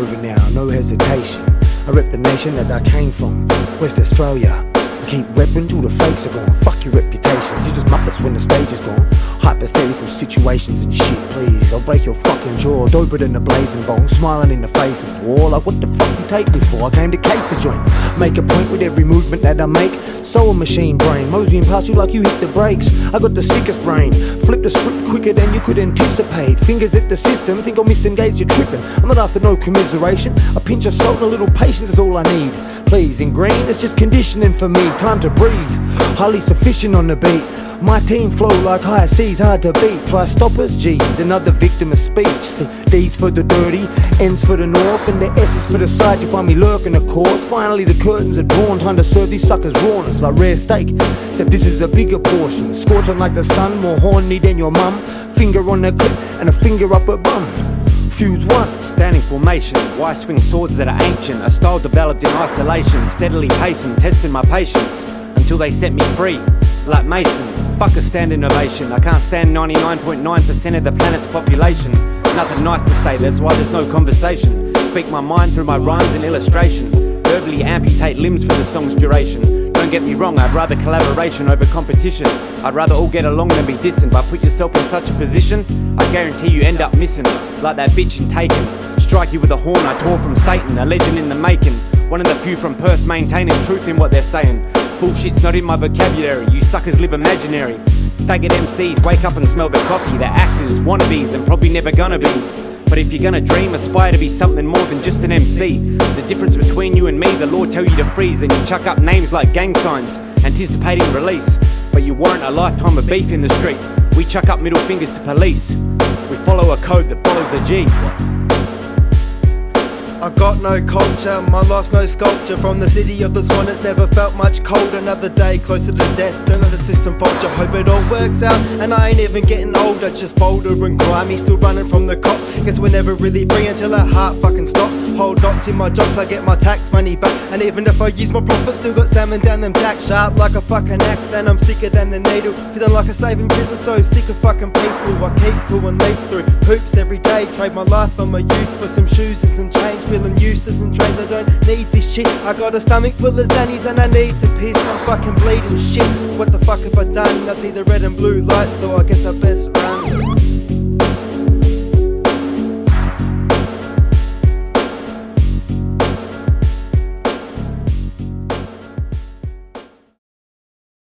proving now, no hesitation. I rep the nation that I came from, West Australia. I keep repping till the fakes are gone. Fuck your reputations, you just muppets when the stage is gone. Hypothetical situations and shit, please. I'll break your fucking jaw, doper than a blazing bong. Smiling in the face of war, like what the fuck you take me for? I came to case the joint. Make a point with every movement that I make. So a machine brain, moseying past you like you hit the brakes. I got the sickest brain. Flip the script quicker than you could anticipate. Fingers at the system, think I'll misengage, you're tripping. I'm not after no commiseration. A pinch of salt and a little patience is all I need. Please, in green, it's just conditioning for me. Time to breathe. Highly sufficient on the beat. My team flow like high seas, hard to beat. Try stoppers, G's, another victim of speech. See, D's for the dirty, N's for the north, and the S's for the side. You find me lurking the courts. Finally, the curtains are drawn. Time to serve these suckers rawness like rare steak. Except this is a bigger portion. Scorching like the sun, more horny than your mum. Finger on the clip and a finger up her bum. Fuse one. Standing formation, why swing swords that are ancient? A style developed in isolation, steadily pacing, testing my patience until they set me free. Like Mason, fuck a standing ovation. I can't stand 99.9% of the planet's population. Nothing nice to say, that's why there's no conversation. Speak my mind through my rhymes and illustration. Verbally amputate limbs for the song's duration. Don't get me wrong, I'd rather collaboration over competition. I'd rather all get along than be dissing. But put yourself in such a position, I guarantee you end up missing. Like that bitch in Taken. Strike you with a horn I tore from Satan, a legend in the making. One of the few from Perth maintaining truth in what they're saying. Bullshit's not in my vocabulary, you suckers live imaginary. Faggot MCs wake up and smell the coffee. They're actors, wannabes, and probably never gonna be. But if you're gonna dream, aspire to be something more than just an MC. The difference between you and me, the law tell you to freeze, and you chuck up names like gang signs, anticipating release. But you warrant a lifetime of beef in the street. We chuck up middle fingers to police. We follow a code that follows a G. I got no culture, my life's no sculpture. From the city of the swan, it's never felt much cold. Another day closer to death, the system falter. Hope it all works out, and I ain't even getting older. Just bolder and grimy, still running from the cops. Guess we're never really free until our heart fucking stops. Hold knots in my jobs, I get my tax money back. And even if I use my profit, still got salmon down them jack sharp like a fucking axe. And I'm sicker than the needle, feeling like a saving prison. So sick of fucking people. I keep cool and leap through hoops every day. Trade my life and my youth for some shoes and some change. Feeling useless and trains, I don't need this shit. I got a stomach full of zannies and I need to piss. I'm fucking bleeding shit. What the fuck have I done? I see the red and blue lights, so I guess I best run.